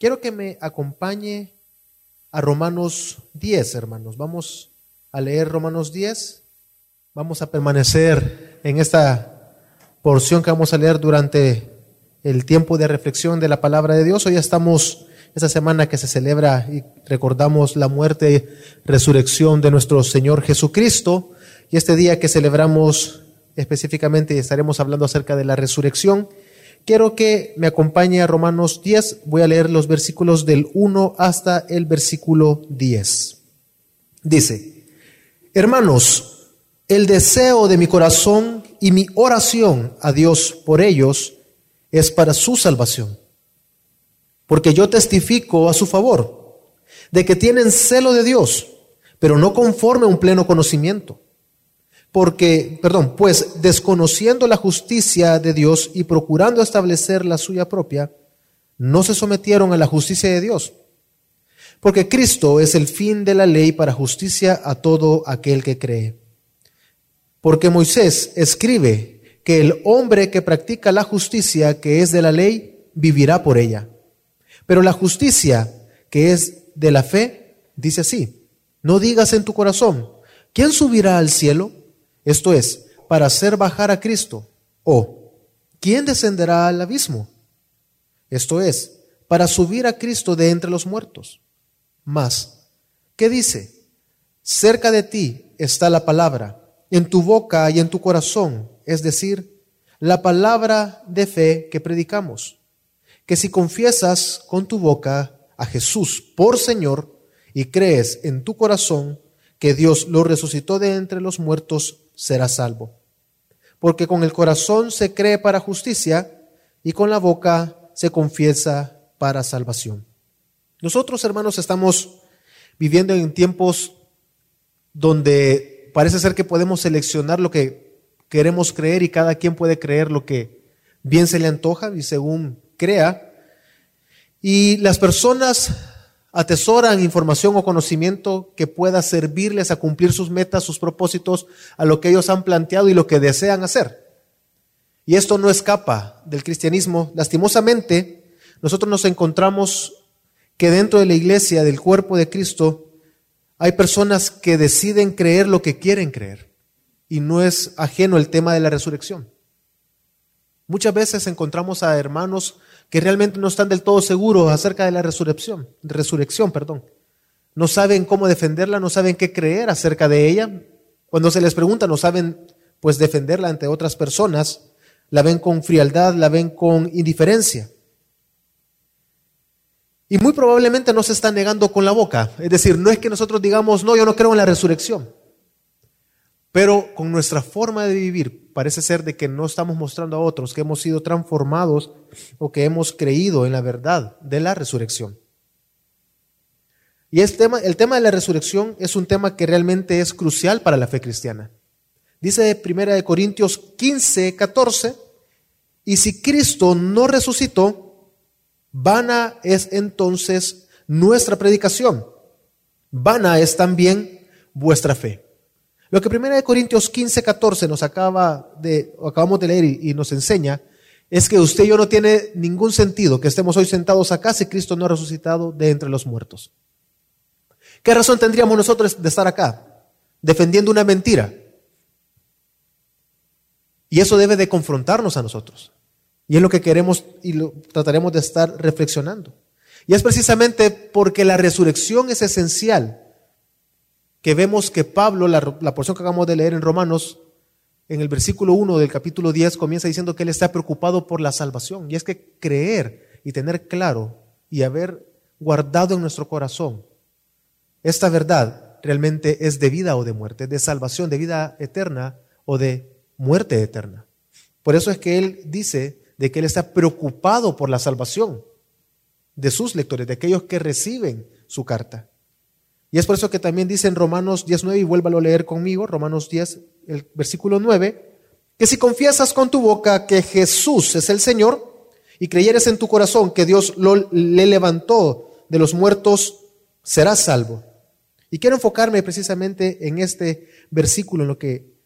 Quiero que me acompañe a Romanos 10, hermanos. Vamos a leer Romanos 10. Vamos a permanecer en esta porción que vamos a leer durante el tiempo de reflexión de la palabra de Dios. Hoy estamos esta semana que se celebra y recordamos la muerte y resurrección de nuestro Señor Jesucristo. Y este día que celebramos específicamente estaremos hablando acerca de la resurrección. Quiero que me acompañe a Romanos 10. Voy a leer los versículos del 1 hasta el versículo 10. Dice, hermanos, el deseo de mi corazón y mi oración a Dios por ellos es para su salvación. Porque yo testifico a su favor de que tienen celo de Dios, pero no conforme a un pleno conocimiento porque, perdón, pues desconociendo la justicia de Dios y procurando establecer la suya propia, no se sometieron a la justicia de Dios. Porque Cristo es el fin de la ley para justicia a todo aquel que cree. Porque Moisés escribe que el hombre que practica la justicia que es de la ley, vivirá por ella. Pero la justicia que es de la fe, dice así, no digas en tu corazón, ¿quién subirá al cielo? Esto es, para hacer bajar a Cristo. O, ¿quién descenderá al abismo? Esto es, para subir a Cristo de entre los muertos. Más, ¿qué dice? Cerca de ti está la palabra, en tu boca y en tu corazón, es decir, la palabra de fe que predicamos. Que si confiesas con tu boca a Jesús por Señor y crees en tu corazón que Dios lo resucitó de entre los muertos, será salvo. Porque con el corazón se cree para justicia y con la boca se confiesa para salvación. Nosotros, hermanos, estamos viviendo en tiempos donde parece ser que podemos seleccionar lo que queremos creer y cada quien puede creer lo que bien se le antoja y según crea. Y las personas atesoran información o conocimiento que pueda servirles a cumplir sus metas, sus propósitos, a lo que ellos han planteado y lo que desean hacer. Y esto no escapa del cristianismo. Lastimosamente, nosotros nos encontramos que dentro de la iglesia, del cuerpo de Cristo, hay personas que deciden creer lo que quieren creer. Y no es ajeno el tema de la resurrección. Muchas veces encontramos a hermanos que realmente no están del todo seguros acerca de la resurrección, resurrección, perdón. No saben cómo defenderla, no saben qué creer acerca de ella. Cuando se les pregunta, no saben pues defenderla ante otras personas, la ven con frialdad, la ven con indiferencia. Y muy probablemente no se está negando con la boca. Es decir, no es que nosotros digamos, no, yo no creo en la resurrección. Pero con nuestra forma de vivir parece ser de que no estamos mostrando a otros que hemos sido transformados o que hemos creído en la verdad de la resurrección. Y el tema, el tema de la resurrección es un tema que realmente es crucial para la fe cristiana. Dice 1 Corintios 15, 14, y si Cristo no resucitó, vana es entonces nuestra predicación, vana es también vuestra fe. Lo que 1 Corintios 15, 14 nos acaba de, acabamos de leer y, nos enseña es que usted y yo no tiene ningún sentido que estemos hoy sentados acá si Cristo no ha resucitado de entre los muertos. ¿Qué razón tendríamos nosotros de estar acá? Defendiendo una mentira. Y eso debe de confrontarnos a nosotros. Y es lo que queremos y lo trataremos de estar reflexionando. Y es precisamente porque la resurrección es esencial que vemos que Pablo, la, porción que acabamos de leer en Romanos, en el versículo 1 del capítulo 10 comienza diciendo que él está preocupado por la salvación. Y es que creer y tener claro y haber guardado en nuestro corazón esta verdad realmente es de vida o de muerte, de salvación, de vida eterna o de muerte eterna. Por eso es que él dice de que él está preocupado por la salvación de sus lectores, de aquellos que reciben su carta. Y es por eso que también dice en Romanos 19, y vuélvalo a leer conmigo, Romanos 10, el versículo 9, que si confiesas con tu boca que Jesús es el Señor y creyeres en tu corazón que Dios lo, le levantó de los muertos, serás salvo. Y quiero enfocarme precisamente en este versículo, en lo que,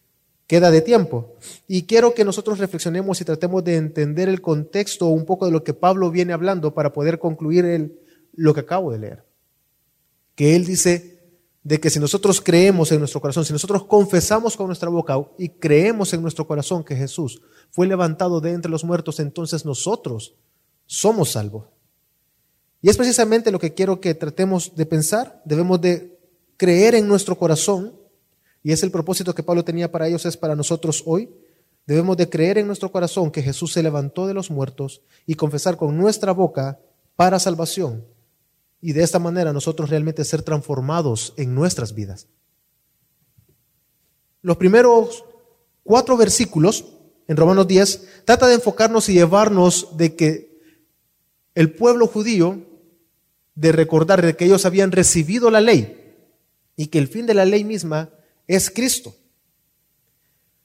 queda de tiempo. Y quiero que nosotros reflexionemos y tratemos de entender el contexto un poco de lo que Pablo viene hablando para poder concluir el, lo que acabo de leer. Que él dice de que si nosotros creemos en nuestro corazón, si nosotros confesamos con nuestra boca y creemos en nuestro corazón que Jesús fue levantado de entre los muertos, entonces nosotros somos salvos. Y es precisamente lo que quiero que tratemos de pensar. Debemos de creer en nuestro corazón, y es el propósito que Pablo tenía para ellos, es para nosotros hoy. Debemos de creer en nuestro corazón que Jesús se levantó de los muertos y confesar con nuestra boca para salvación. Y de esta manera nosotros realmente ser transformados en nuestras vidas. Los primeros cuatro versículos en Romanos 10 trata de enfocarnos y llevarnos de que el pueblo judío de recordar de que ellos habían recibido la ley y que el fin de la ley misma es Cristo.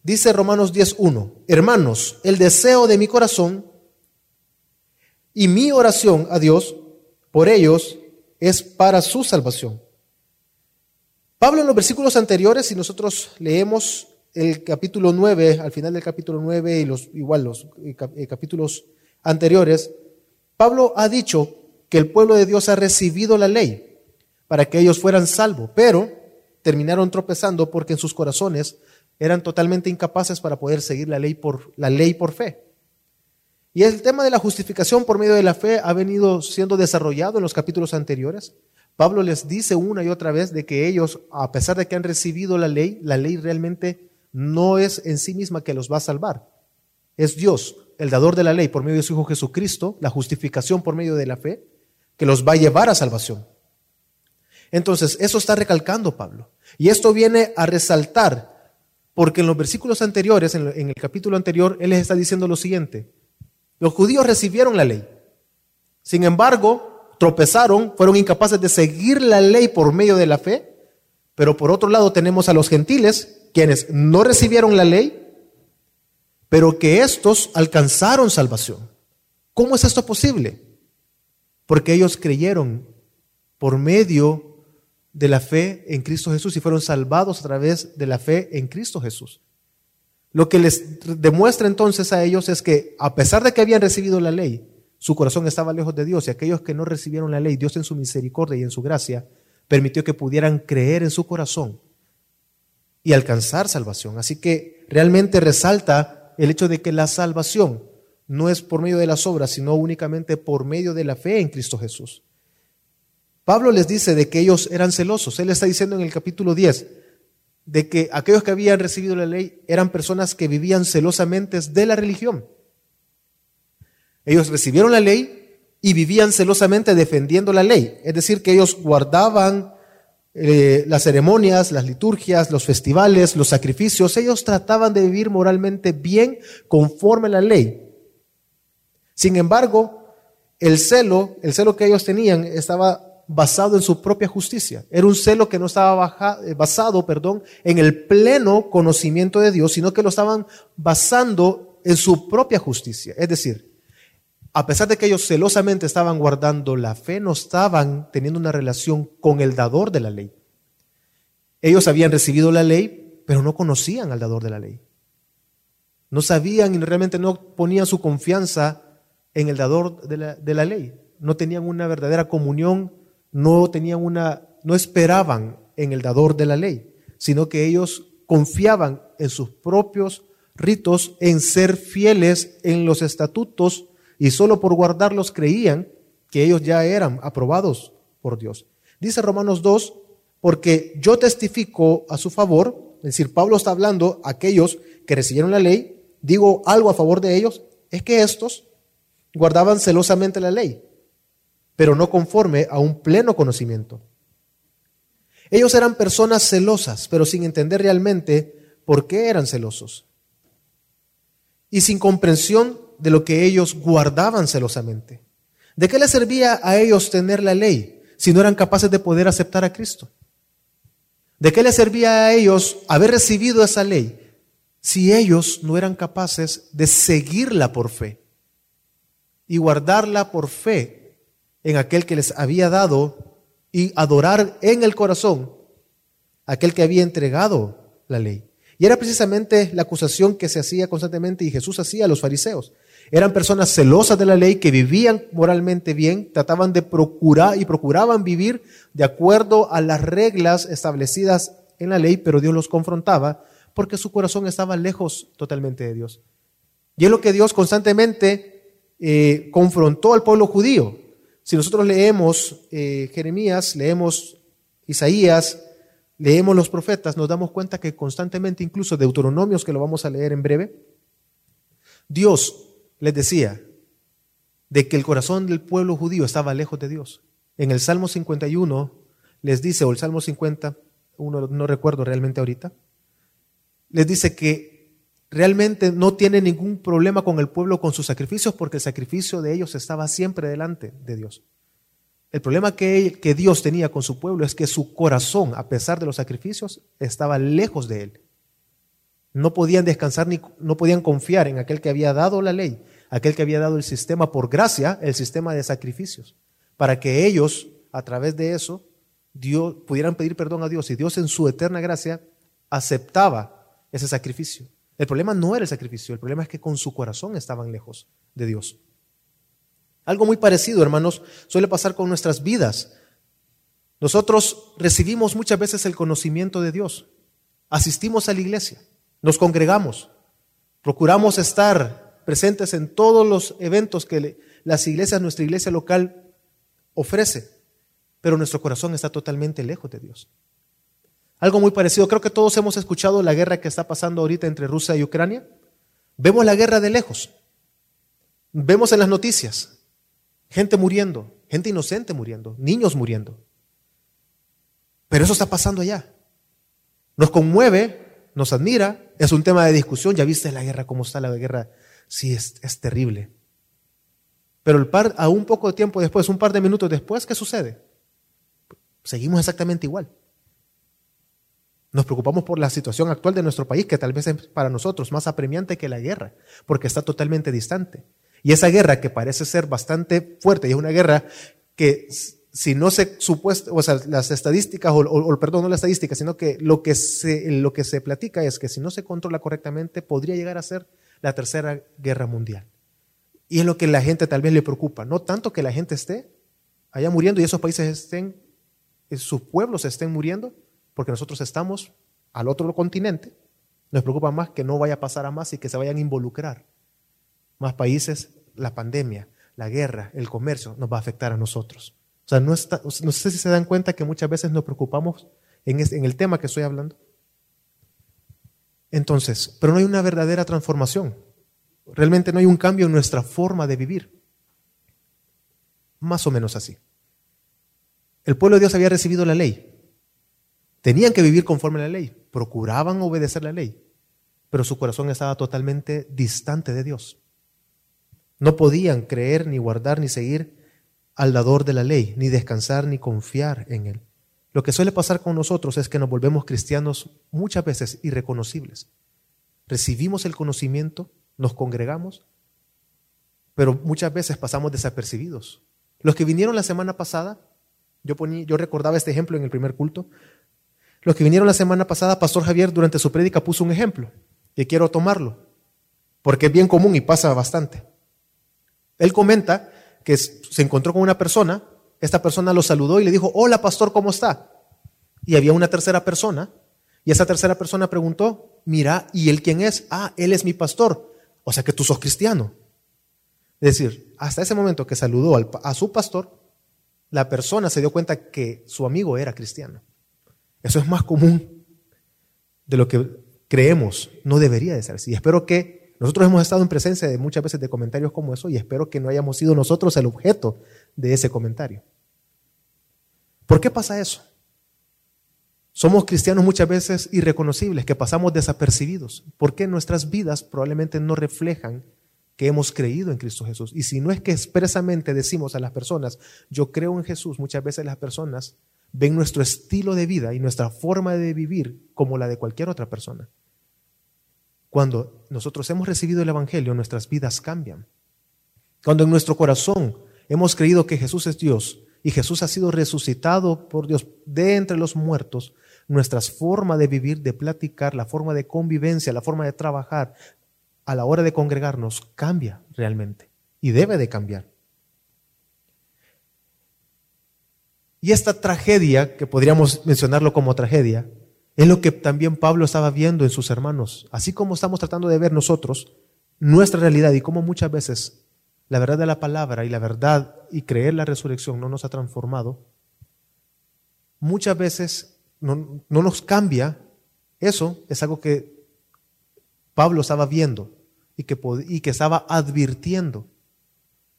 Dice Romanos 10.1, hermanos, el deseo de mi corazón y mi oración a Dios por ellos es para su salvación. Pablo en los versículos anteriores, si nosotros leemos el capítulo 9, al final del capítulo 9 y los igual los eh, eh, capítulos anteriores, Pablo ha dicho que el pueblo de Dios ha recibido la ley para que ellos fueran salvos, pero terminaron tropezando porque en sus corazones eran totalmente incapaces para poder seguir la ley por, la ley por fe. Y el tema de la justificación por medio de la fe ha venido siendo desarrollado en los capítulos anteriores. Pablo les dice una y otra vez de que ellos, a pesar de que han recibido la ley, la ley realmente no es en sí misma que los va a salvar. Es Dios, el dador de la ley por medio de su Hijo Jesucristo, la justificación por medio de la fe, que los va a llevar a salvación. Entonces, eso está recalcando Pablo. Y esto viene a resaltar, porque en los versículos anteriores, en, el capítulo anterior, él les está diciendo lo siguiente. Los judíos recibieron la ley. Sin embargo, tropezaron, fueron incapaces de seguir la ley por medio de la fe. Pero por otro lado tenemos a los gentiles, quienes no recibieron la ley, pero que estos alcanzaron salvación. ¿Cómo es esto posible? porque ellos creyeron por medio de la fe en Cristo Jesús y fueron salvados a través de la fe en Cristo Jesús. Lo que les demuestra entonces a ellos es que a pesar de que habían recibido la ley, su corazón estaba lejos de Dios y aquellos que no recibieron la ley, Dios en su misericordia y en su gracia permitió que pudieran creer en su corazón y alcanzar salvación. Así que realmente resalta el hecho de que la salvación no es por medio de las obras, sino únicamente por medio de la fe en Cristo Jesús. Pablo les dice de que ellos eran celosos. Él está diciendo en el capítulo 10 de que aquellos que habían recibido la ley eran personas que vivían celosamente de la religión. Ellos recibieron la ley y vivían celosamente defendiendo la ley. Es decir, que ellos guardaban eh, las ceremonias, las liturgias, los festivales, los sacrificios. Ellos trataban de vivir moralmente bien conforme a la ley. Sin embargo, el celo, el celo que ellos tenían estaba basado en su propia justicia. Era un celo que no estaba eh, basado, perdón, en el pleno conocimiento de Dios, sino que lo estaban basando en su propia justicia. Es decir, a pesar de que ellos celosamente estaban guardando la fe, no estaban teniendo una relación con el dador de la ley. Ellos habían recibido la ley, pero no conocían al dador de la ley. No sabían y realmente no ponían su confianza en el dador de la, de la ley. No tenían una verdadera comunión, no tenían una, no esperaban en el dador de la ley, sino que ellos confiaban en sus propios ritos, en ser fieles en los estatutos y solo por guardarlos creían que ellos ya eran aprobados por Dios. Dice Romanos 2, porque yo testifico a su favor, es decir, Pablo está hablando a aquellos que recibieron la ley, digo algo a favor de ellos, es que estos guardaban celosamente la ley, pero no conforme a un pleno conocimiento. Ellos eran personas celosas, pero sin entender realmente por qué eran celosos. Y sin comprensión de lo que ellos guardaban celosamente. ¿De qué les servía a ellos tener la ley si no eran capaces de poder aceptar a Cristo? ¿De qué les servía a ellos haber recibido esa ley si ellos no eran capaces de seguirla por fe? y guardarla por fe en aquel que les había dado y adorar en el corazón aquel que había entregado la ley. Y era precisamente la acusación que se hacía constantemente y Jesús hacía a los fariseos. Eran personas celosas de la ley que vivían moralmente bien, trataban de procurar y procuraban vivir de acuerdo a las reglas establecidas en la ley, pero Dios los confrontaba porque su corazón estaba lejos totalmente de Dios. Y es lo que Dios constantemente eh, confrontó al pueblo judío. Si nosotros leemos eh, Jeremías, leemos Isaías, leemos los profetas, nos damos cuenta que constantemente, incluso Deuteronomios, que lo vamos a leer en breve, Dios les decía de que el corazón del pueblo judío estaba lejos de Dios. En el Salmo 51 les dice, o el Salmo 50, uno no recuerdo realmente ahorita, les dice que realmente no tiene ningún problema con el pueblo con sus sacrificios porque el sacrificio de ellos estaba siempre delante de Dios. El problema que, que Dios tenía con su pueblo es que su corazón, a pesar de los sacrificios, estaba lejos de él. No podían descansar ni no podían confiar en aquel que había dado la ley, aquel que había dado el sistema por gracia, el sistema de sacrificios, para que ellos, a través de eso, Dios, pudieran pedir perdón a Dios y Dios en su eterna gracia aceptaba ese sacrificio. El problema no era el sacrificio, el problema es que con su corazón estaban lejos de Dios. Algo muy parecido, hermanos, suele pasar con nuestras vidas. Nosotros recibimos muchas veces el conocimiento de Dios, asistimos a la iglesia, nos congregamos, procuramos estar presentes en todos los eventos que las iglesias, nuestra iglesia local ofrece, pero nuestro corazón está totalmente lejos de Dios. Algo muy parecido, creo que todos hemos escuchado la guerra que está pasando ahorita entre Rusia y Ucrania. Vemos la guerra de lejos, vemos en las noticias gente muriendo, gente inocente muriendo, niños muriendo. Pero eso está pasando allá. Nos conmueve, nos admira, es un tema de discusión. Ya viste la guerra, cómo está la guerra. Sí, es, es terrible. Pero el par, a un poco de tiempo después, un par de minutos después, ¿qué sucede? Seguimos exactamente igual. Nos preocupamos por la situación actual de nuestro país, que tal vez es para nosotros más apremiante que la guerra, porque está totalmente distante. Y esa guerra que parece ser bastante fuerte, y es una guerra que si no se supuesto, o sea, las estadísticas, o, perdón, no las estadísticas, sino que lo que, se, lo que se platica es que si no se controla correctamente, podría llegar a ser la tercera guerra mundial. Y es lo que la gente tal vez le preocupa, no tanto que la gente esté allá muriendo y esos países estén, sus pueblos estén muriendo, porque nosotros estamos al otro continente, nos preocupa más que no vaya a pasar a más y que se vayan a involucrar más países, la pandemia, la guerra, el comercio nos va a afectar a nosotros. O sea, no, está, no sé si se dan cuenta que muchas veces nos preocupamos en, en el tema que estoy hablando. Entonces, pero no hay una verdadera transformación. Realmente no hay un cambio en nuestra forma de vivir. Más o menos así. El pueblo de Dios había recibido la ley. Tenían que vivir conforme a la ley. Procuraban obedecer la ley. Pero su corazón estaba totalmente distante de Dios. No podían creer, ni guardar, ni seguir al dador de la ley, ni descansar, ni confiar en él. Lo que suele pasar con nosotros es que nos volvemos cristianos muchas veces irreconocibles. Recibimos el conocimiento, nos congregamos, pero muchas veces pasamos desapercibidos. Los que vinieron la semana pasada, yo, yo recordaba este ejemplo en el primer culto, los que vinieron la semana pasada, Pastor Javier durante su prédica puso un ejemplo, y quiero tomarlo, porque es bien común y pasa bastante. Él comenta que se encontró con una persona, esta persona lo saludó y le dijo, hola pastor, ¿cómo está? Y había una tercera persona, y esa tercera persona preguntó, mira, ¿y él quién es? Ah, él es mi pastor, o sea que tú sos cristiano. Es decir, hasta ese momento que saludó a su pastor, la persona se dio cuenta que su amigo era cristiano. Eso es más común de lo que creemos, no debería de ser así. Espero que nosotros hemos estado en presencia de muchas veces de comentarios como eso y espero que no hayamos sido nosotros el objeto de ese comentario. ¿Por qué pasa eso? Somos cristianos muchas veces irreconocibles, que pasamos desapercibidos, porque nuestras vidas probablemente no reflejan que hemos creído en Cristo Jesús. Y si no es que expresamente decimos a las personas, yo creo en Jesús, muchas veces las personas ven nuestro estilo de vida y nuestra forma de vivir como la de cualquier otra persona. Cuando nosotros hemos recibido el Evangelio, nuestras vidas cambian. Cuando en nuestro corazón hemos creído que Jesús es Dios y Jesús ha sido resucitado por Dios de entre los muertos, nuestra forma de vivir, de platicar, la forma de convivencia, la forma de trabajar, a la hora de congregarnos, cambia realmente y debe de cambiar. Y esta tragedia, que podríamos mencionarlo como tragedia, es lo que también Pablo estaba viendo en sus hermanos, así como estamos tratando de ver nosotros nuestra realidad y cómo muchas veces la verdad de la palabra y la verdad y creer la resurrección no nos ha transformado, muchas veces no, nos cambia, eso es algo que Pablo estaba viendo y que, y que estaba advirtiendo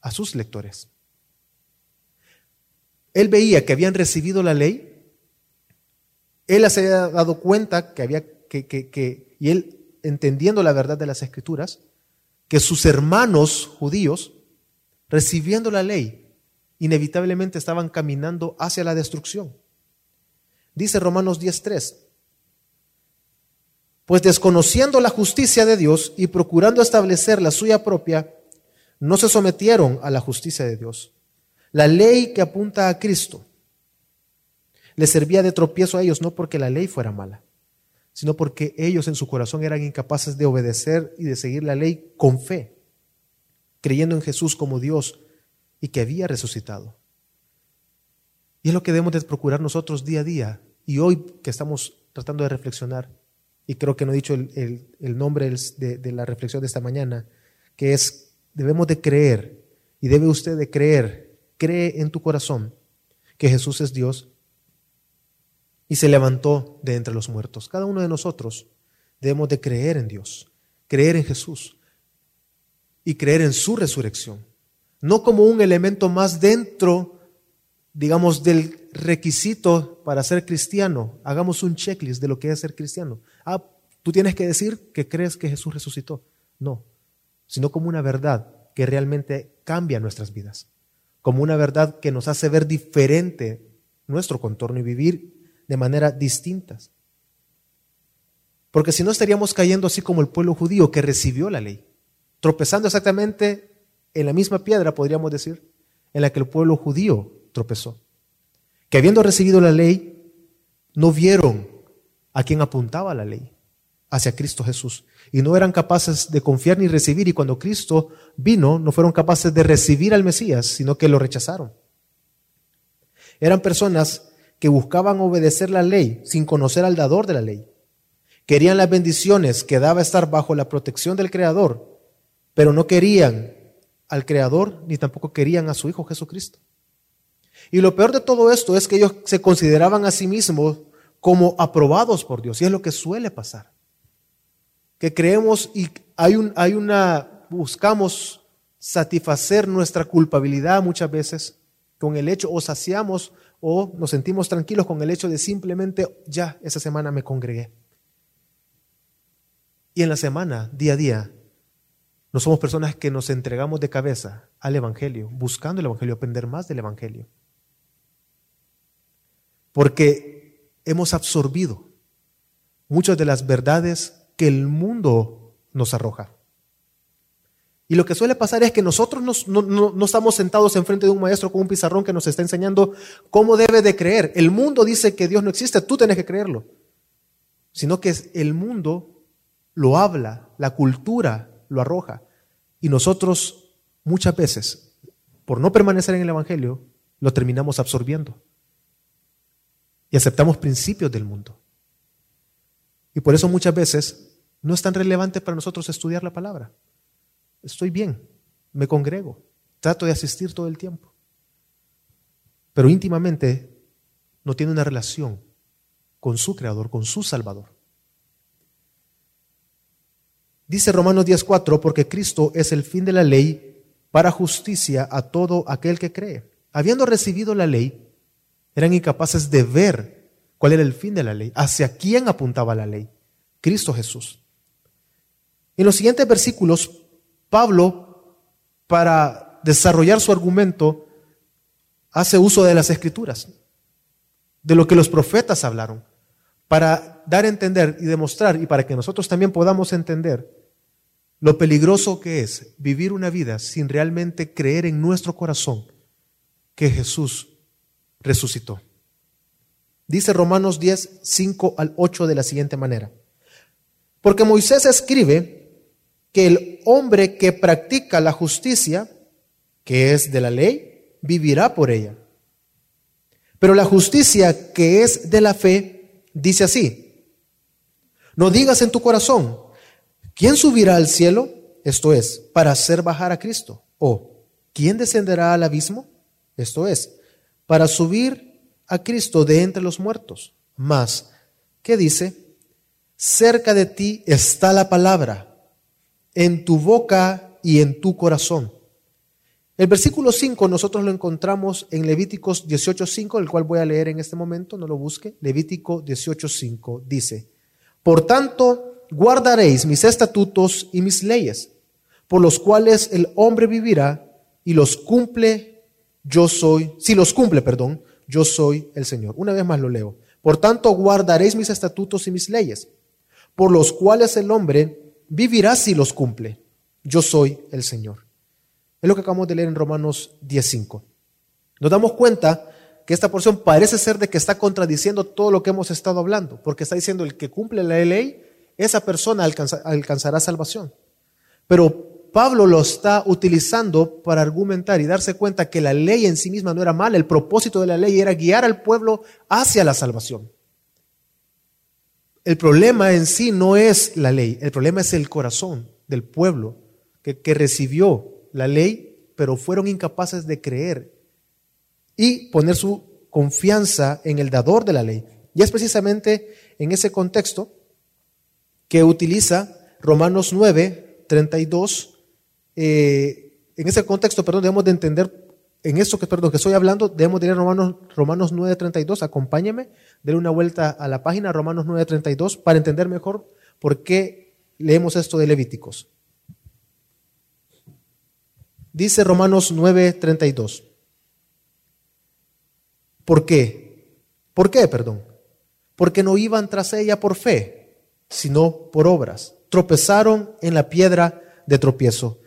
a sus lectores. Él veía que habían recibido la ley, él se había dado cuenta que había que, que, y él entendiendo la verdad de las escrituras, que sus hermanos judíos, recibiendo la ley, inevitablemente estaban caminando hacia la destrucción. Dice Romanos 10:3, pues desconociendo la justicia de Dios y procurando establecer la suya propia, no se sometieron a la justicia de Dios. La ley que apunta a Cristo les servía de tropiezo a ellos, no porque la ley fuera mala, sino porque ellos en su corazón eran incapaces de obedecer y de seguir la ley con fe, creyendo en Jesús como Dios y que había resucitado. Y es lo que debemos de procurar nosotros día a día. Y hoy que estamos tratando de reflexionar, y creo que no he dicho el, nombre de, de la reflexión de esta mañana, que es debemos de creer, y debe usted de creer, cree en tu corazón que Jesús es Dios y se levantó de entre los muertos. Cada uno de nosotros debemos de creer en Dios, creer en Jesús y creer en su resurrección, no como un elemento más dentro, digamos, del requisito para ser cristiano. Hagamos un checklist de lo que es ser cristiano. Ah, tú tienes que decir que crees que Jesús resucitó. No, sino como una verdad que realmente cambia nuestras vidas, como una verdad que nos hace ver diferente nuestro contorno y vivir de manera distintas. Porque si no estaríamos cayendo así como el pueblo judío que recibió la ley, tropezando exactamente en la misma piedra, podríamos decir, en la que el pueblo judío tropezó. Que habiendo recibido la ley, no vieron a quien apuntaba la ley, hacia Cristo Jesús. Y no eran capaces de confiar ni recibir. Y cuando Cristo vino, no fueron capaces de recibir al Mesías, sino que lo rechazaron. Eran personas que buscaban obedecer la ley sin conocer al dador de la ley. Querían las bendiciones que daba estar bajo la protección del Creador, pero no querían al Creador ni tampoco querían a su Hijo Jesucristo. Y lo peor de todo esto es que ellos se consideraban a sí mismos como aprobados por Dios, y es lo que suele pasar que creemos y hay, un, hay una, buscamos satisfacer nuestra culpabilidad muchas veces con el hecho, o saciamos o nos sentimos tranquilos con el hecho de simplemente, ya, esa semana me congregué. Y en la semana, día a día, no somos personas que nos entregamos de cabeza al Evangelio, buscando el Evangelio, aprender más del Evangelio. Porque hemos absorbido muchas de las verdades que el mundo nos arroja. Y lo que suele pasar es que nosotros no, estamos sentados enfrente de un maestro con un pizarrón que nos está enseñando cómo debe de creer. El mundo dice que Dios no existe, tú tienes que creerlo. Sino que el mundo lo habla, la cultura lo arroja. Y nosotros muchas veces, por no permanecer en el Evangelio, lo terminamos absorbiendo. Y aceptamos principios del mundo. Y por eso muchas veces no es tan relevante para nosotros estudiar la palabra. Estoy bien, me congrego, trato de asistir todo el tiempo. Pero íntimamente no tiene una relación con su Creador, con su Salvador. Dice Romanos 10:4, porque Cristo es el fin de la ley para justicia a todo aquel que cree. Habiendo recibido la ley, eran incapaces de ver cuál era el fin de la ley, hacia quién apuntaba la ley, Cristo Jesús. En los siguientes versículos, Pablo, para desarrollar su argumento, hace uso de las escrituras, de lo que los profetas hablaron, para dar a entender y demostrar, y para que nosotros también podamos entender lo peligroso que es vivir una vida sin realmente creer en nuestro corazón que Jesús resucitó. Dice Romanos 10, 5 al 8 de la siguiente manera. Porque Moisés escribe que el hombre que practica la justicia, que es de la ley, vivirá por ella. Pero la justicia que es de la fe dice así, no digas en tu corazón, ¿quién subirá al cielo? Esto es, para hacer bajar a Cristo. O, ¿quién descenderá al abismo? Esto es, para subir a Cristo de entre los muertos. Más, ¿qué dice? Cerca de ti está la palabra, en tu boca y en tu corazón. El versículo 5 nosotros lo encontramos en Levíticos 18.5, el cual voy a leer en este momento, no lo busque. Levítico 18.5 dice, Por tanto, guardaréis mis estatutos y mis leyes, por los cuales el hombre vivirá y los cumple, yo soy, si los cumple, perdón, yo soy el Señor. Una vez más lo leo. Por tanto, guardaréis mis estatutos y mis leyes por los cuales el hombre vivirá si los cumple. Yo soy el Señor. Es lo que acabamos de leer en Romanos 10.5. Nos damos cuenta que esta porción parece ser de que está contradiciendo todo lo que hemos estado hablando, porque está diciendo el que cumple la ley, esa persona alcanzará salvación. Pero Pablo lo está utilizando para argumentar y darse cuenta que la ley en sí misma no era mala, el propósito de la ley era guiar al pueblo hacia la salvación. El problema en sí no es la ley, el problema es el corazón del pueblo que, recibió la ley, pero fueron incapaces de creer y poner su confianza en el dador de la ley. Y es precisamente en ese contexto que utiliza Romanos 9, 32. Eh, en ese contexto, perdón, debemos de entender en eso que, estoy hablando, debemos tener Romanos, Romanos 9.32. Acompáñeme, denle una vuelta a la página Romanos 9.32 para entender mejor por qué leemos esto de Levíticos. Dice Romanos 9.32. ¿Por qué? ¿Por qué, perdón? Porque no iban tras ella por fe, sino por obras. Tropezaron en la piedra de tropiezo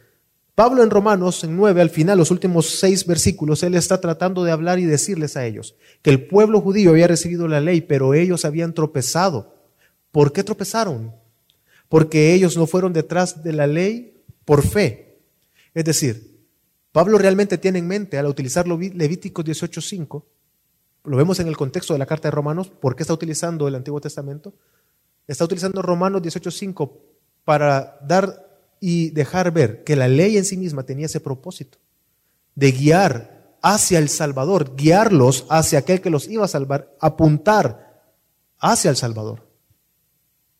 Pablo en Romanos en 9, al final, los últimos seis versículos, él está tratando de hablar y decirles a ellos que el pueblo judío había recibido la ley, pero ellos habían tropezado. ¿Por qué tropezaron? Porque ellos no fueron detrás de la ley por fe. Es decir, Pablo realmente tiene en mente, al utilizar Levítico 18.5, lo vemos en el contexto de la carta de Romanos, ¿por qué está utilizando el Antiguo Testamento? Está utilizando Romanos 18.5 para dar y dejar ver que la ley en sí misma tenía ese propósito de guiar hacia el Salvador, guiarlos hacia aquel que los iba a salvar, apuntar hacia el Salvador.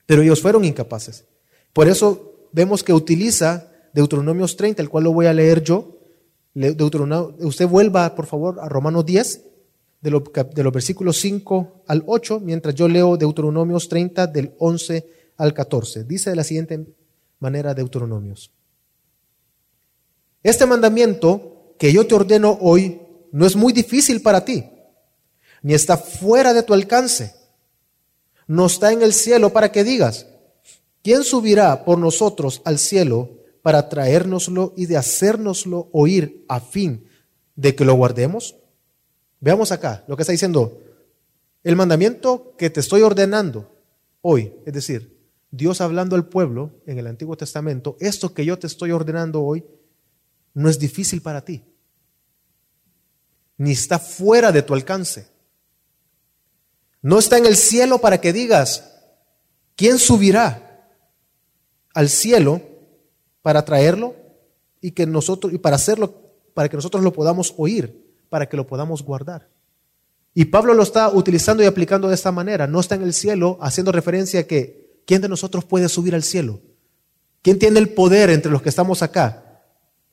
Pero ellos fueron incapaces. Por eso vemos que utiliza Deuteronomios 30, el cual lo voy a leer yo. usted vuelva, por favor, a Romanos 10, de, de los versículos 5 al 8, mientras yo leo Deuteronomios 30 del 11 al 14. Dice de la siguiente manera Deuteronomios. Este mandamiento que yo te ordeno hoy no es muy difícil para ti, ni está fuera de tu alcance. No está en el cielo para que digas, ¿quién subirá por nosotros al cielo para traérnoslo y de hacérnoslo oír a fin de que lo guardemos? Veamos acá lo que está diciendo. El mandamiento que te estoy ordenando hoy, es decir, Dios hablando al pueblo en el Antiguo Testamento, esto que yo te estoy ordenando hoy no es difícil para ti, ni está fuera de tu alcance. No está en el cielo para que digas, ¿quién subirá al cielo para traerlo y que nosotros y para hacerlo para que nosotros lo podamos oír, para que lo podamos guardar? Y Pablo lo está utilizando y aplicando de esta manera, no está en el cielo haciendo referencia a que ¿quién de nosotros puede subir al cielo? ¿Quién tiene el poder entre los que estamos acá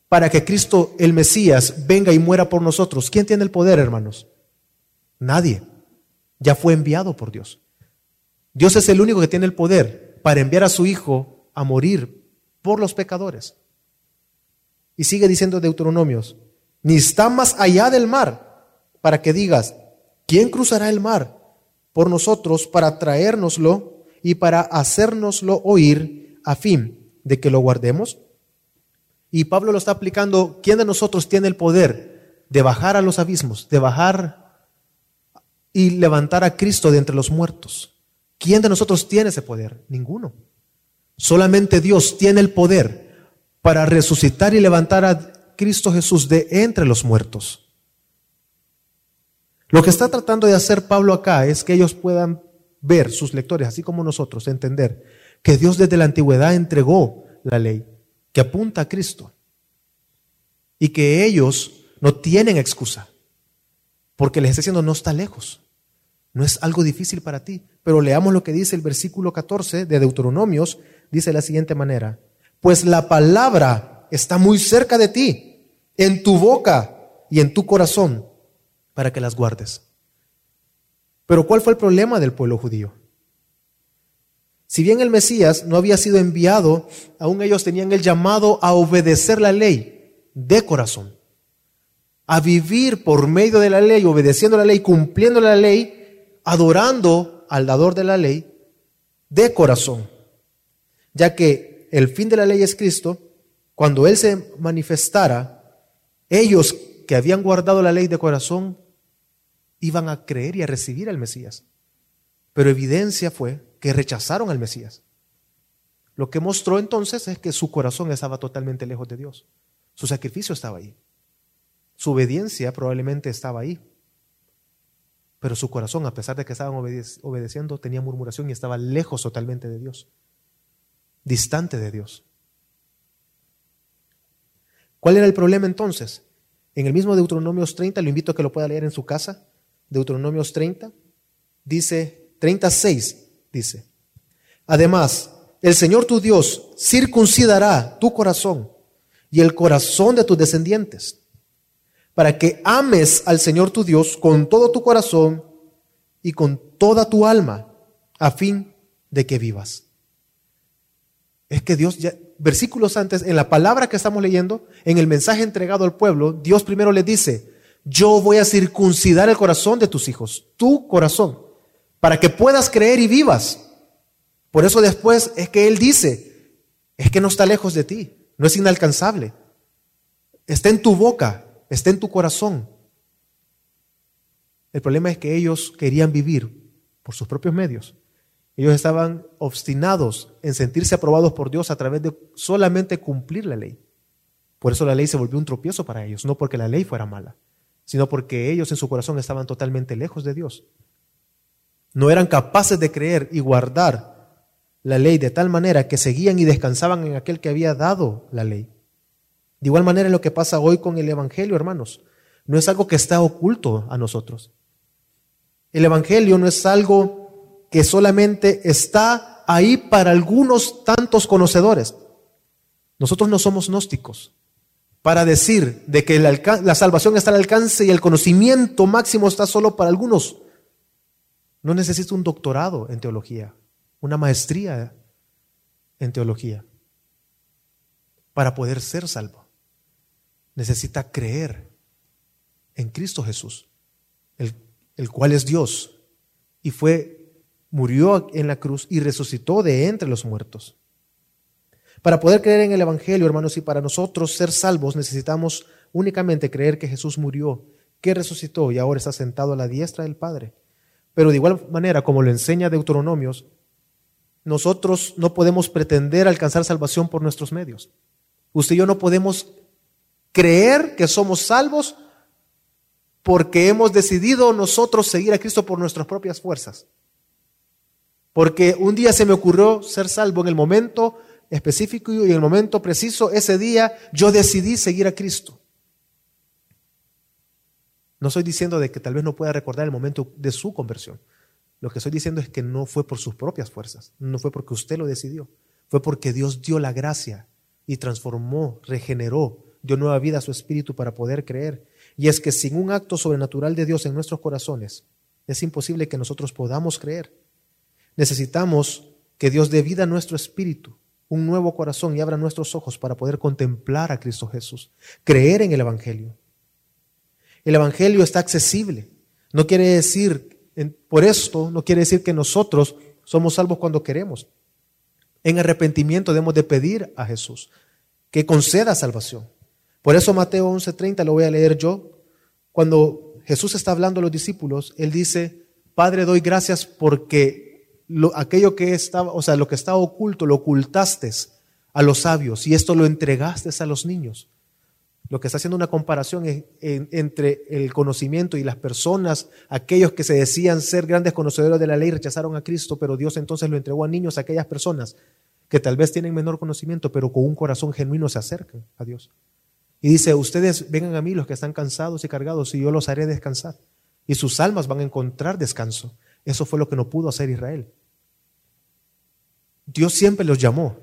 para que Cristo el Mesías venga y muera por nosotros? ¿Quién tiene el poder, hermanos? Nadie. Ya fue enviado por Dios. Dios es el único que tiene el poder para enviar a su Hijo a morir por los pecadores. Y sigue diciendo Deuteronomios, ni está más allá del mar para que digas, ¿quién cruzará el mar por nosotros para traérnoslo y para hacérnoslo oír a fin de que lo guardemos. Y Pablo lo está aplicando, ¿quién de nosotros tiene el poder de bajar a los abismos, de bajar y levantar a Cristo de entre los muertos. ¿Quién de nosotros tiene ese poder? Ninguno. Solamente Dios tiene el poder para resucitar y levantar a Cristo Jesús de entre los muertos. Lo que está tratando de hacer Pablo acá es que ellos puedan ver, sus lectores, así como nosotros, entender que Dios desde la antigüedad entregó la ley que apunta a Cristo y que ellos no tienen excusa porque les está diciendo no está lejos, no es algo difícil para ti. Pero leamos lo que dice el versículo 14 de Deuteronomios, dice de la siguiente manera, pues la palabra está muy cerca de ti, en tu boca y en tu corazón, para que las guardes. Pero ¿cuál fue el problema del pueblo judío? Si bien el Mesías no había sido enviado, aún ellos tenían el llamado a obedecer la ley de corazón, a vivir por medio de la ley, obedeciendo la ley, cumpliendo la ley, adorando al dador de la ley de corazón, ya que el fin de la ley es Cristo, cuando Él se manifestara, ellos que habían guardado la ley de corazón iban a creer y a recibir al Mesías. Pero evidencia fue que rechazaron al Mesías. Lo que mostró entonces es que su corazón estaba totalmente lejos de Dios. Su sacrificio estaba ahí. Su obediencia probablemente estaba ahí. Pero su corazón, a pesar de que estaban obedeciendo, tenía murmuración y estaba lejos totalmente de Dios. Distante de Dios. ¿Cuál era el problema entonces? En el mismo Deuteronomios 30, lo invito a que lo pueda leer en su casa. Deuteronomios 30, dice, 36, dice, además, el Señor tu Dios circuncidará tu corazón y el corazón de tus descendientes, para que ames al Señor tu Dios con todo tu corazón y con toda tu alma, a fin de que vivas. Es que Dios, ya, versículos antes, en la palabra que estamos leyendo, en el mensaje entregado al pueblo, Dios primero le dice, yo voy a circuncidar el corazón de tus hijos, tu corazón, para que puedas creer y vivas. Por eso después es que Él dice, es que no está lejos de ti, no es inalcanzable, está en tu boca, está en tu corazón. El problema es que ellos querían vivir por sus propios medios. Ellos estaban obstinados en sentirse aprobados por Dios a través de solamente cumplir la ley. Por eso la ley se volvió un tropiezo para ellos, no porque la ley fuera mala sino porque ellos en su corazón estaban totalmente lejos de Dios. No eran capaces de creer y guardar la ley de tal manera que seguían y descansaban en aquel que había dado la ley. De igual manera es lo que pasa hoy con el Evangelio, hermanos. No es algo que está oculto a nosotros. El Evangelio no es algo que solamente está ahí para algunos tantos conocedores. Nosotros no somos gnósticos para decir de que la, salvación está al alcance y el conocimiento máximo está solo para algunos. No necesita un doctorado en teología, una maestría en teología para poder ser salvo. Necesita creer en Cristo Jesús, el, el cual es Dios y fue, murió en la cruz y resucitó de entre los muertos. Para poder creer en el Evangelio, hermanos, y para nosotros ser salvos, necesitamos únicamente creer que Jesús murió, que resucitó y ahora está sentado a la diestra del Padre. Pero de igual manera, como lo enseña Deuteronomios, nosotros no podemos pretender alcanzar salvación por nuestros medios. Usted y yo no podemos creer que somos salvos porque hemos decidido nosotros seguir a Cristo por nuestras propias fuerzas. Porque un día se me ocurrió ser salvo en el momento específico y en el momento preciso, ese día yo decidí seguir a Cristo. No estoy diciendo de que tal vez no pueda recordar el momento de su conversión. Lo que estoy diciendo es que no fue por sus propias fuerzas, no fue porque usted lo decidió, fue porque Dios dio la gracia y transformó, regeneró, dio nueva vida a su espíritu para poder creer. Y es que sin un acto sobrenatural de Dios en nuestros corazones, es imposible que nosotros podamos creer. Necesitamos que Dios dé vida a nuestro espíritu un nuevo corazón y abra nuestros ojos para poder contemplar a Cristo Jesús, creer en el Evangelio. El Evangelio está accesible. No quiere decir, por esto, no quiere decir que nosotros somos salvos cuando queremos. En arrepentimiento debemos de pedir a Jesús que conceda salvación. Por eso Mateo 11:30 lo voy a leer yo. Cuando Jesús está hablando a los discípulos, Él dice, Padre, doy gracias porque lo, aquello que estaba, o sea, lo que estaba oculto, lo ocultaste a los sabios y esto lo entregaste a los niños. Lo que está haciendo una comparación entre el conocimiento y las personas, aquellos que se decían ser grandes conocedores de la ley, rechazaron a Cristo, pero Dios entonces lo entregó a niños, aquellas personas que tal vez tienen menor conocimiento, pero con un corazón genuino se acercan a Dios. Y dice, ustedes vengan a mí los que están cansados y cargados y yo los haré descansar. Y sus almas van a encontrar descanso. Eso fue lo que no pudo hacer Israel. Dios siempre los llamó.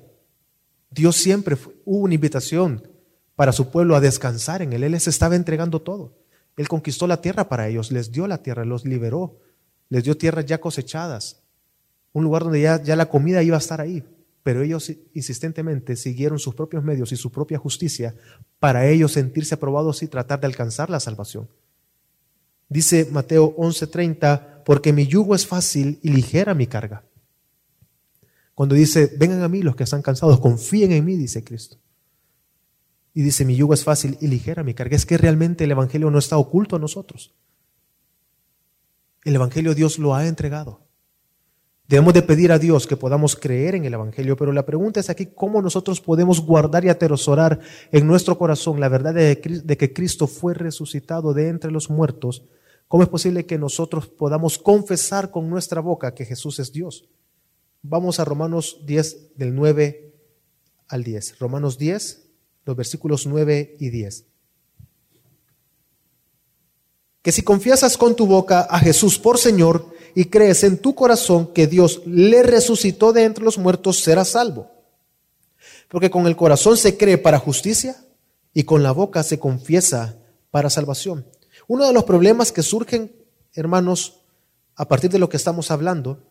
Dios siempre hubo una invitación para su pueblo a descansar en él. Él les estaba entregando todo. Él conquistó la tierra para ellos, les dio la tierra, los liberó, les dio tierras ya cosechadas, un lugar donde ya, ya la comida iba a estar ahí pero ellos insistentemente siguieron sus propios medios y su propia justicia para ellos sentirse aprobados y tratar de alcanzar la salvación. Dice Mateo 11:30, porque mi yugo es fácil y ligera mi carga. Cuando dice, vengan a mí los que están cansados, confíen en mí, dice Cristo. Y dice, mi yugo es fácil y ligera mi carga. Es que realmente el Evangelio no está oculto a nosotros. El Evangelio Dios lo ha entregado. Debemos de pedir a Dios que podamos creer en el Evangelio, pero la pregunta es aquí cómo nosotros podemos guardar y atesorar en nuestro corazón la verdad de, que Cristo fue resucitado de entre los muertos. ¿Cómo es posible que nosotros podamos confesar con nuestra boca que Jesús es Dios? Vamos a Romanos 10 del 9 al 10. Romanos 10, los versículos 9 y 10 que si confiesas con tu boca a Jesús por Señor y crees en tu corazón que Dios le resucitó de entre los muertos, serás salvo. Porque con el corazón se cree para justicia y con la boca se confiesa para salvación. Uno de los problemas que surgen, hermanos, a partir de lo que estamos hablando,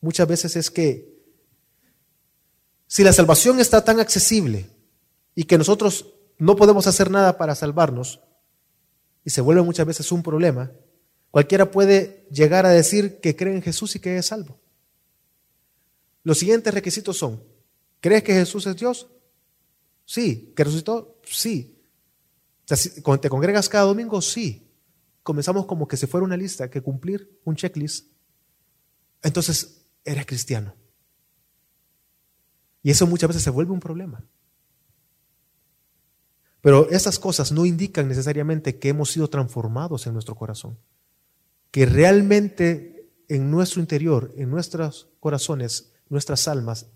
muchas veces es que si la salvación está tan accesible y que nosotros no podemos hacer nada para salvarnos, y se vuelve muchas veces un problema, cualquiera puede llegar a decir que cree en Jesús y que es salvo. Los siguientes requisitos son, ¿crees que Jesús es Dios? Sí. ¿Que resucitó? Sí. ¿Te congregas cada domingo? Sí. Comenzamos como que si fuera una lista, que cumplir un checklist. Entonces, eres cristiano. Y eso muchas veces se vuelve un problema. Pero esas cosas no indican necesariamente que hemos sido transformados en nuestro corazón. Que realmente en nuestro interior, en nuestros corazones, nuestras almas,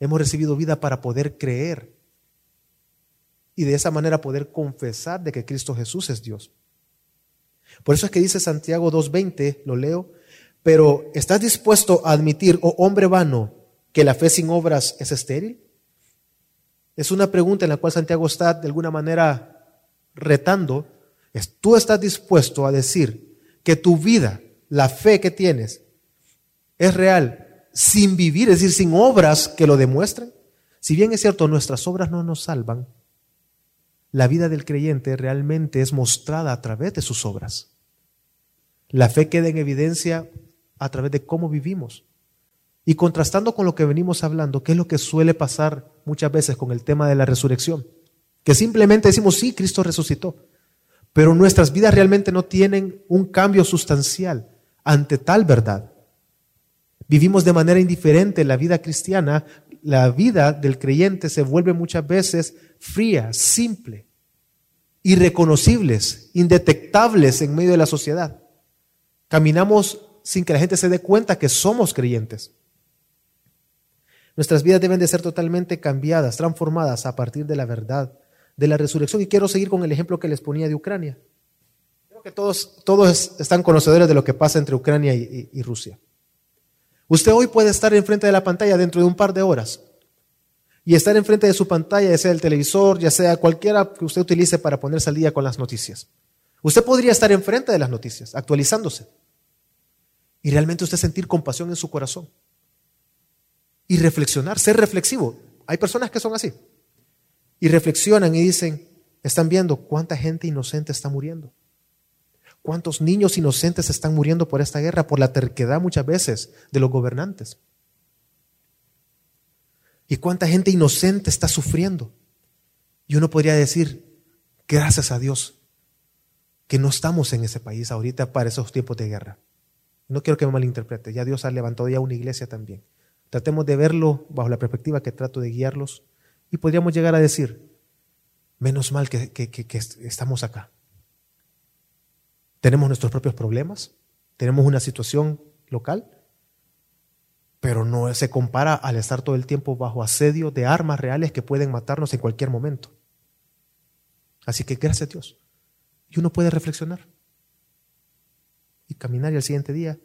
hemos recibido vida para poder creer y de esa manera poder confesar de que Cristo Jesús es Dios. Por eso es que dice Santiago 2.20, lo leo, pero ¿estás dispuesto a admitir, oh hombre vano, que la fe sin obras es estéril? Es una pregunta en la cual Santiago está de alguna manera retando. ¿Tú estás dispuesto a decir que tu vida, la fe que tienes, es real sin vivir, es decir, sin obras que lo demuestren? Si bien es cierto, nuestras obras no nos salvan, la vida del creyente realmente es mostrada a través de sus obras. La fe queda en evidencia a través de cómo vivimos. Y contrastando con lo que venimos hablando, ¿qué es lo que suele pasar muchas veces con el tema de la resurrección? Que simplemente decimos, sí, Cristo resucitó, pero nuestras vidas realmente no tienen un cambio sustancial ante tal verdad. Vivimos de manera indiferente la vida cristiana, la vida del creyente se vuelve muchas veces fría, simple, irreconocibles, indetectables en medio de la sociedad. Caminamos sin que la gente se dé cuenta que somos creyentes. Nuestras vidas deben de ser totalmente cambiadas, transformadas a partir de la verdad de la resurrección. Y quiero seguir con el ejemplo que les ponía de Ucrania. Creo que todos, todos están conocedores de lo que pasa entre Ucrania y, Rusia. Usted hoy puede estar enfrente de la pantalla dentro de un par de horas y estar enfrente de su pantalla, ya sea el televisor, ya sea cualquiera que usted utilice para ponerse al día con las noticias. Usted podría estar enfrente de las noticias, actualizándose. Y realmente usted sentir compasión en su corazón y reflexionar, ser reflexivo. Hay personas que son así. Y reflexionan y dicen, están viendo cuánta gente inocente está muriendo. Cuántos niños inocentes están muriendo por esta guerra, por la terquedad muchas veces de los gobernantes. Y cuánta gente inocente está sufriendo. Y uno podría decir, gracias a Dios, que no estamos en ese país ahorita para esos tiempos de guerra. No quiero que me malinterprete, ya Dios ha levantado ya una iglesia también. Tratemos de verlo bajo la perspectiva que trato de guiarlos y podríamos llegar a decir, menos mal que, que estamos acá. Tenemos nuestros propios problemas, tenemos una situación local, pero no se compara al estar todo el tiempo bajo asedio de armas reales que pueden matarnos en cualquier momento. Así que gracias a Dios. Y uno puede reflexionar y caminar y al siguiente día,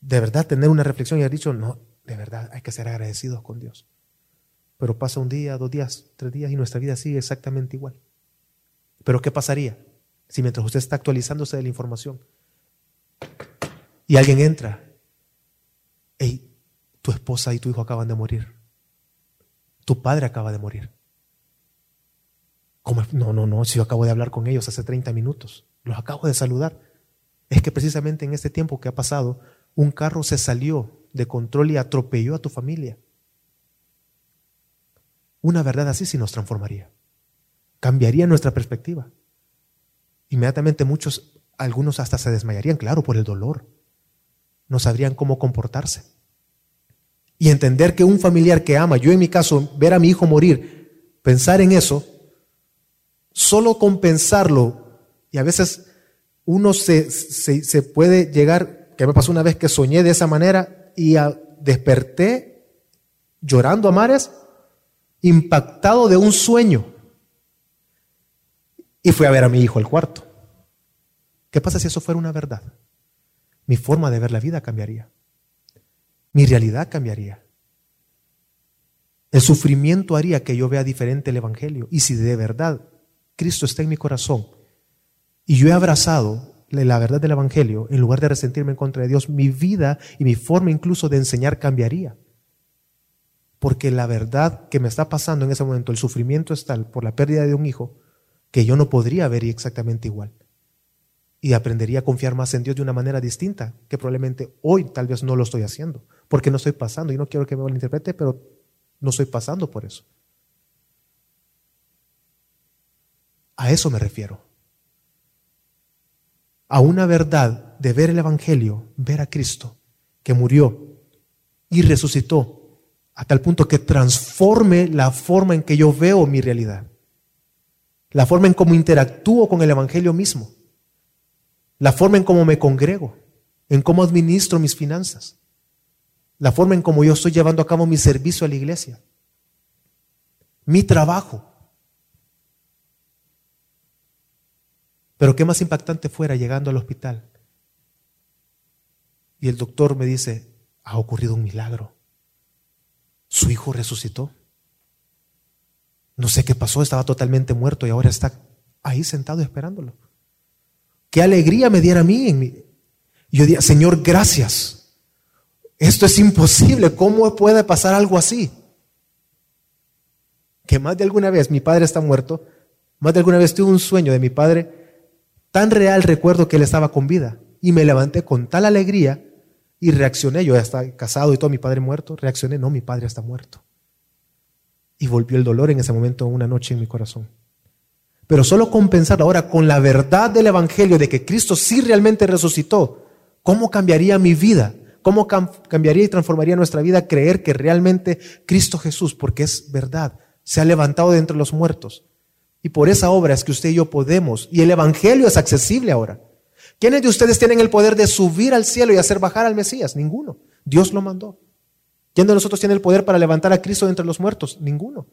de verdad tener una reflexión y haber dicho, no, de verdad hay que ser agradecidos con Dios. Pero pasa un día, dos días, tres días y nuestra vida sigue exactamente igual. Pero ¿qué pasaría si mientras usted está actualizándose de la información y alguien entra, hey, tu esposa y tu hijo acaban de morir, tu padre acaba de morir? ¿Cómo? No, no, no, si yo acabo de hablar con ellos hace 30 minutos, los acabo de saludar. Es que precisamente en este tiempo que ha pasado, un carro se salió de control y atropelló a tu familia. Una verdad así sí nos transformaría. Cambiaría nuestra perspectiva. Inmediatamente muchos, algunos hasta se desmayarían, claro, por el dolor. No sabrían cómo comportarse. Y entender que un familiar que ama, yo en mi caso, ver a mi hijo morir, pensar en eso, solo compensarlo, y a veces uno se, se, puede llegar, que me pasó una vez que soñé de esa manera y desperté llorando a mares, impactado de un sueño. Y fui a ver a mi hijo al cuarto. ¿Qué pasa si eso fuera una verdad? Mi forma de ver la vida cambiaría. Mi realidad cambiaría. El sufrimiento haría que yo vea diferente el Evangelio. Y si de verdad Cristo está en mi corazón y yo he abrazado la verdad del Evangelio, en lugar de resentirme en contra de Dios, mi vida y mi forma incluso de enseñar cambiaría. Porque la verdad que me está pasando en ese momento, el sufrimiento es tal por la pérdida de un hijo, que yo no podría ver exactamente igual. Y aprendería a confiar más en Dios de una manera distinta, que probablemente hoy tal vez no lo estoy haciendo, porque no estoy pasando, y no quiero que me malinterprete, pero no estoy pasando por eso. A eso me refiero. A una verdad de ver el Evangelio, ver a Cristo, que murió y resucitó, a tal punto que transforme la forma en que yo veo mi realidad, la forma en cómo interactúo con el Evangelio mismo, la forma en cómo me congrego, en cómo administro mis finanzas, la forma en cómo yo estoy llevando a cabo mi servicio a la iglesia, mi trabajo, Pero qué más impactante fuera llegando al hospital. Y el doctor me dice, ha ocurrido un milagro. Su hijo resucitó. No sé qué pasó, estaba totalmente muerto y ahora está ahí sentado esperándolo. Qué alegría me diera a mí. En mi... Yo diría, Señor, gracias. Esto es imposible. ¿Cómo puede pasar algo así? Que más de alguna vez mi padre está muerto, más de alguna vez tuve un sueño de mi padre Tan real recuerdo que él estaba con vida. Y me levanté con tal alegría y reaccioné. Yo ya estaba casado y todo, mi padre muerto. Reaccioné, no, mi padre está muerto. Y volvió el dolor en ese momento, una noche en mi corazón. Pero solo compensar ahora con la verdad del Evangelio de que Cristo sí realmente resucitó, ¿cómo cambiaría mi vida? ¿Cómo cambiaría y transformaría nuestra vida creer que realmente Cristo Jesús, porque es verdad, se ha levantado de entre los muertos? Y por esa obra es que usted y yo podemos. Y el Evangelio es accesible ahora. ¿Quiénes de ustedes tienen el poder de subir al cielo y hacer bajar al Mesías? Ninguno. Dios lo mandó. ¿Quién de nosotros tiene el poder para levantar a Cristo de entre los muertos? Ninguno.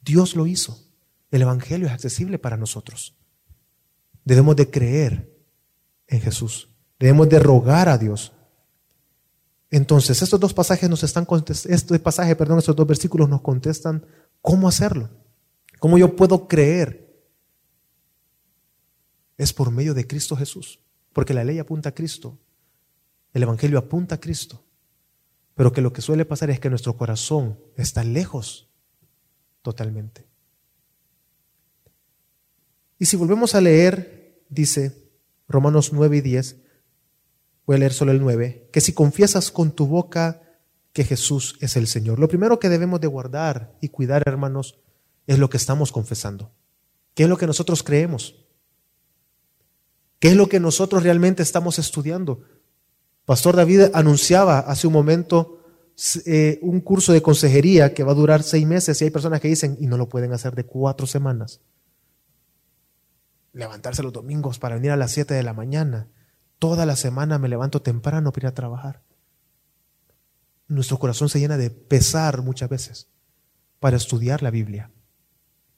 Dios lo hizo. El Evangelio es accesible para nosotros. Debemos de creer en Jesús. Debemos de rogar a Dios. Entonces, estos dos pasajes nos están este perdón, estos dos versículos nos contestan cómo hacerlo. ¿Cómo yo puedo creer? Es por medio de Cristo Jesús, porque la ley apunta a Cristo, el Evangelio apunta a Cristo, pero que lo que suele pasar es que nuestro corazón está lejos totalmente. Y si volvemos a leer, dice Romanos 9 y 10, voy a leer solo el 9, que si confiesas con tu boca que Jesús es el Señor, lo primero que debemos de guardar y cuidar, hermanos, es lo que estamos confesando. ¿Qué es lo que nosotros creemos? ¿Qué es lo que nosotros realmente estamos estudiando? Pastor David anunciaba hace un momento eh, un curso de consejería que va a durar seis meses y hay personas que dicen, y no lo pueden hacer de cuatro semanas. Levantarse los domingos para venir a las siete de la mañana. Toda la semana me levanto temprano para ir a trabajar. Nuestro corazón se llena de pesar muchas veces para estudiar la Biblia.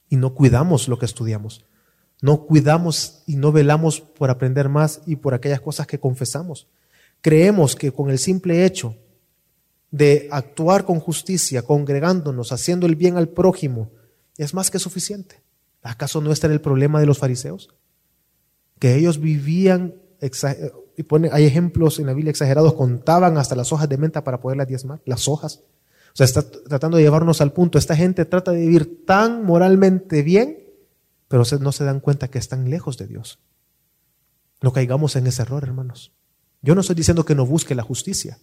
Y no cuidamos lo que estudiamos. No cuidamos y no velamos por aprender más y por aquellas cosas que confesamos. Creemos que con el simple hecho de actuar con justicia, congregándonos, haciendo el bien al prójimo, es más que suficiente. ¿Acaso no está en el problema de los fariseos? Que ellos vivían, y pone, hay ejemplos en la Biblia exagerados, contaban hasta las hojas de menta para poderlas diezmar, las hojas. O sea, está tratando de llevarnos al punto. Esta gente trata de vivir tan moralmente bien pero no se dan cuenta que están lejos de Dios. No caigamos en ese error, hermanos. Yo no estoy diciendo que no busque la justicia,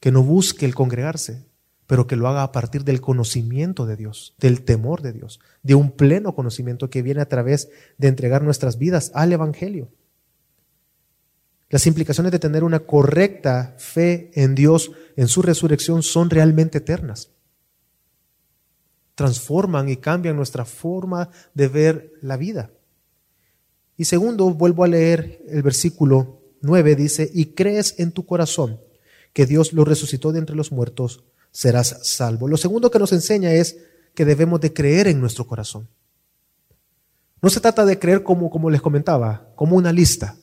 que no busque el congregarse, pero que lo haga a partir del conocimiento de Dios, del temor de Dios, de un pleno conocimiento que viene a través de entregar nuestras vidas al Evangelio. Las implicaciones de tener una correcta fe en Dios, en su resurrección, son realmente eternas transforman y cambian nuestra forma de ver la vida. Y segundo, vuelvo a leer el versículo 9, dice, y crees en tu corazón que Dios lo resucitó de entre los muertos, serás salvo. Lo segundo que nos enseña es que debemos de creer en nuestro corazón. No se trata de creer como, como les comentaba, como una lista.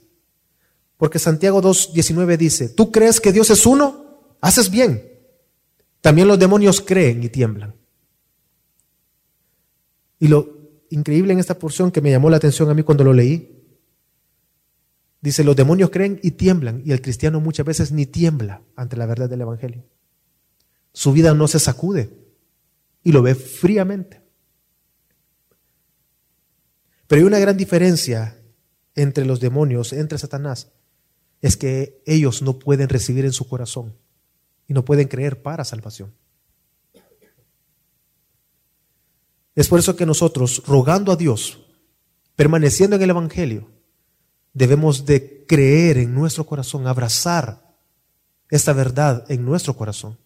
Porque Santiago 2.19 dice, ¿tú crees que Dios es uno? Haces bien. También los demonios creen y tiemblan. Y lo increíble en esta porción que me llamó la atención a mí cuando lo leí, dice, los demonios creen y tiemblan, y el cristiano muchas veces ni tiembla ante la verdad del Evangelio. Su vida no se sacude y lo ve fríamente. Pero hay una gran diferencia entre los demonios, entre Satanás, es que ellos no pueden recibir en su corazón y no pueden creer para salvación. Es por eso que nosotros, rogando a Dios, permaneciendo en el Evangelio, debemos de creer en nuestro corazón, abrazar esta verdad en nuestro corazón,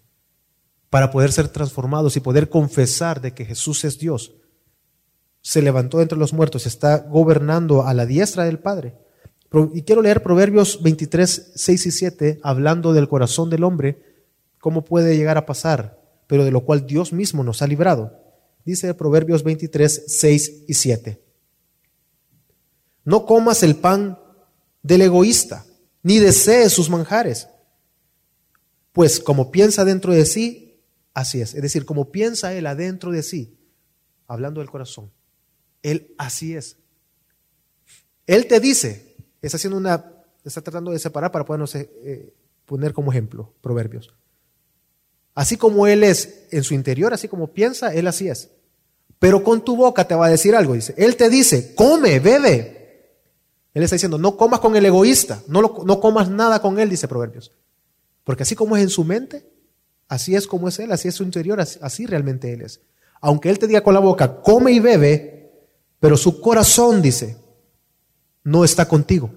para poder ser transformados y poder confesar de que Jesús es Dios. Se levantó entre los muertos, está gobernando a la diestra del Padre. Y quiero leer Proverbios 23, 6 y 7, hablando del corazón del hombre, cómo puede llegar a pasar, pero de lo cual Dios mismo nos ha librado. Dice Proverbios 23, 6 y 7. No comas el pan del egoísta, ni desees sus manjares, pues como piensa dentro de sí, así es. Es decir, como piensa él adentro de sí, hablando del corazón, él así es. Él te dice, está haciendo una, está tratando de separar para podernos eh, poner como ejemplo, Proverbios. Así como él es en su interior, así como piensa, él así es pero con tu boca te va a decir algo. Dice, Él te dice, come, bebe. Él está diciendo, no comas con el egoísta, no, no comas nada con Él, dice Proverbios. Porque así como es en su mente, así es como es Él, así es su interior, así realmente Él es. Aunque Él te diga con la boca, come y bebe, pero su corazón, dice, no está contigo.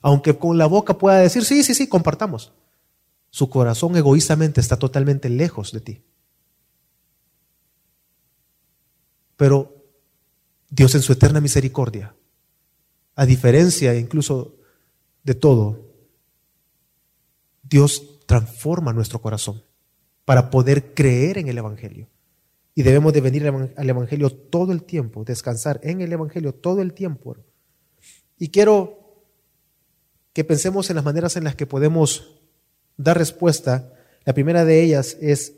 Aunque con la boca pueda decir, sí, sí, sí, compartamos. Su corazón egoístamente está totalmente lejos de ti. Pero Dios en su eterna misericordia, a diferencia incluso de todo, Dios transforma nuestro corazón para poder creer en el Evangelio. Y debemos de venir al Evangelio todo el tiempo, descansar en el Evangelio todo el tiempo. Y quiero que pensemos en las maneras en las que podemos dar respuesta. La primera de ellas es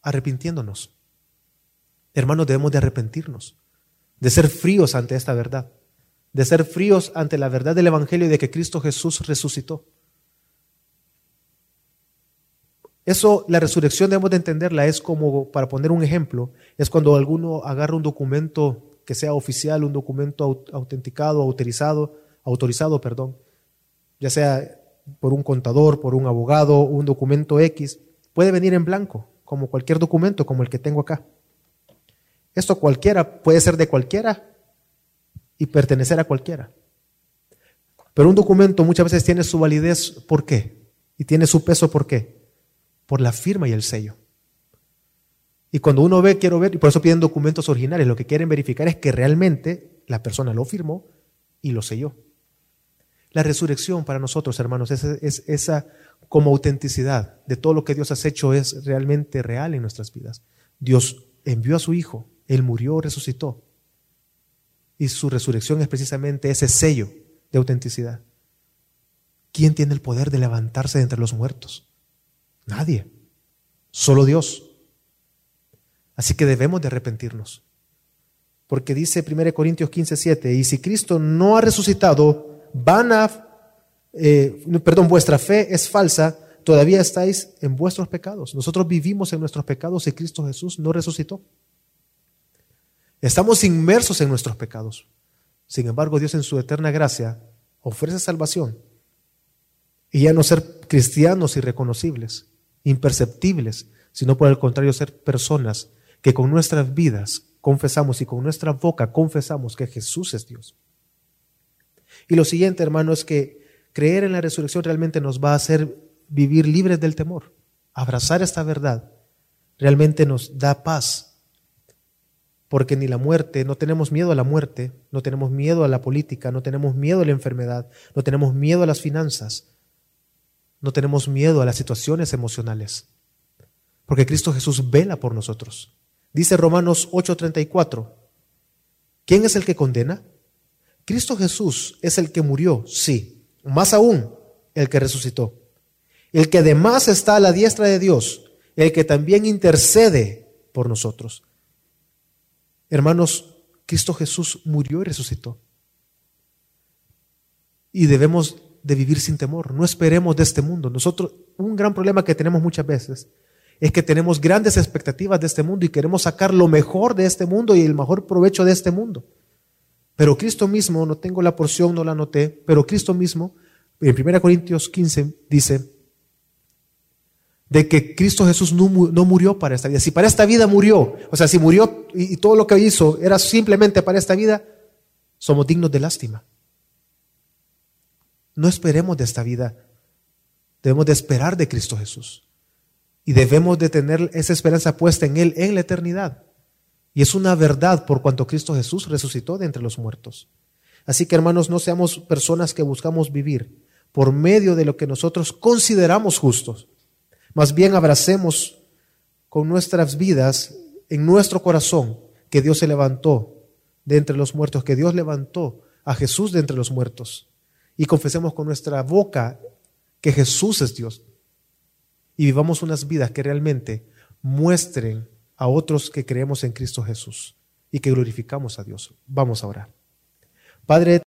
arrepintiéndonos. Hermanos, debemos de arrepentirnos, de ser fríos ante esta verdad, de ser fríos ante la verdad del Evangelio y de que Cristo Jesús resucitó. Eso, la resurrección debemos de entenderla, es como, para poner un ejemplo, es cuando alguno agarra un documento que sea oficial, un documento autenticado, autorizado, autorizado, perdón, ya sea por un contador, por un abogado, un documento X, puede venir en blanco, como cualquier documento, como el que tengo acá. Esto cualquiera puede ser de cualquiera y pertenecer a cualquiera. Pero un documento muchas veces tiene su validez, ¿por qué? Y tiene su peso, ¿por qué? Por la firma y el sello. Y cuando uno ve, quiero ver, y por eso piden documentos originales, lo que quieren verificar es que realmente la persona lo firmó y lo selló. La resurrección para nosotros, hermanos, es, es, esa como autenticidad de todo lo que Dios ha hecho es realmente real en nuestras vidas. Dios envió a su Hijo, Él murió, resucitó. Y su resurrección es precisamente ese sello de autenticidad. ¿Quién tiene el poder de levantarse de entre los muertos? Nadie. Solo Dios. Así que debemos de arrepentirnos. Porque dice 1 Corintios 15, 7, y si Cristo no ha resucitado, van a, eh, perdón, vuestra fe es falsa, todavía estáis en vuestros pecados. Nosotros vivimos en nuestros pecados y Cristo Jesús no resucitó. Estamos inmersos en nuestros pecados. Sin embargo, Dios en su eterna gracia ofrece salvación y ya no ser cristianos irreconocibles, imperceptibles, sino por el contrario ser personas que con nuestras vidas confesamos y con nuestra boca confesamos que Jesús es Dios. Y lo siguiente, hermano, es que creer en la resurrección realmente nos va a hacer vivir libres del temor. Abrazar esta verdad realmente nos da paz, porque ni la muerte, no tenemos miedo a la muerte, no tenemos miedo a la política, no tenemos miedo a la enfermedad, no tenemos miedo a las finanzas, no tenemos miedo a las situaciones emocionales, porque Cristo Jesús vela por nosotros. Dice Romanos 8:34, ¿quién es el que condena? Cristo Jesús es el que murió, sí, más aún el que resucitó, el que además está a la diestra de Dios, el que también intercede por nosotros. Hermanos, Cristo Jesús murió y resucitó. Y debemos de vivir sin temor, no esperemos de este mundo. Nosotros, un gran problema que tenemos muchas veces es que tenemos grandes expectativas de este mundo y queremos sacar lo mejor de este mundo y el mejor provecho de este mundo. Pero Cristo mismo, no tengo la porción, no la anoté, pero Cristo mismo, en 1 Corintios 15, dice de que Cristo Jesús no, murió para esta vida. Si para esta vida murió, o sea, si murió y todo lo que hizo era simplemente para esta vida, somos dignos de lástima. No esperemos de esta vida, debemos de esperar de Cristo Jesús. Y debemos de tener esa esperanza puesta en Él en la eternidad. Y es una verdad por cuanto Cristo Jesús resucitó de entre los muertos. Así que hermanos, no seamos personas que buscamos vivir por medio de lo que nosotros consideramos justos. Más bien abracemos con nuestras vidas, en nuestro corazón, que Dios se levantó de entre los muertos, que Dios levantó a Jesús de entre los muertos. Y confesemos con nuestra boca que Jesús es Dios y vivamos unas vidas que realmente muestren a otros que creemos en Cristo Jesús y que glorificamos a Dios. Vamos a orar. Padre,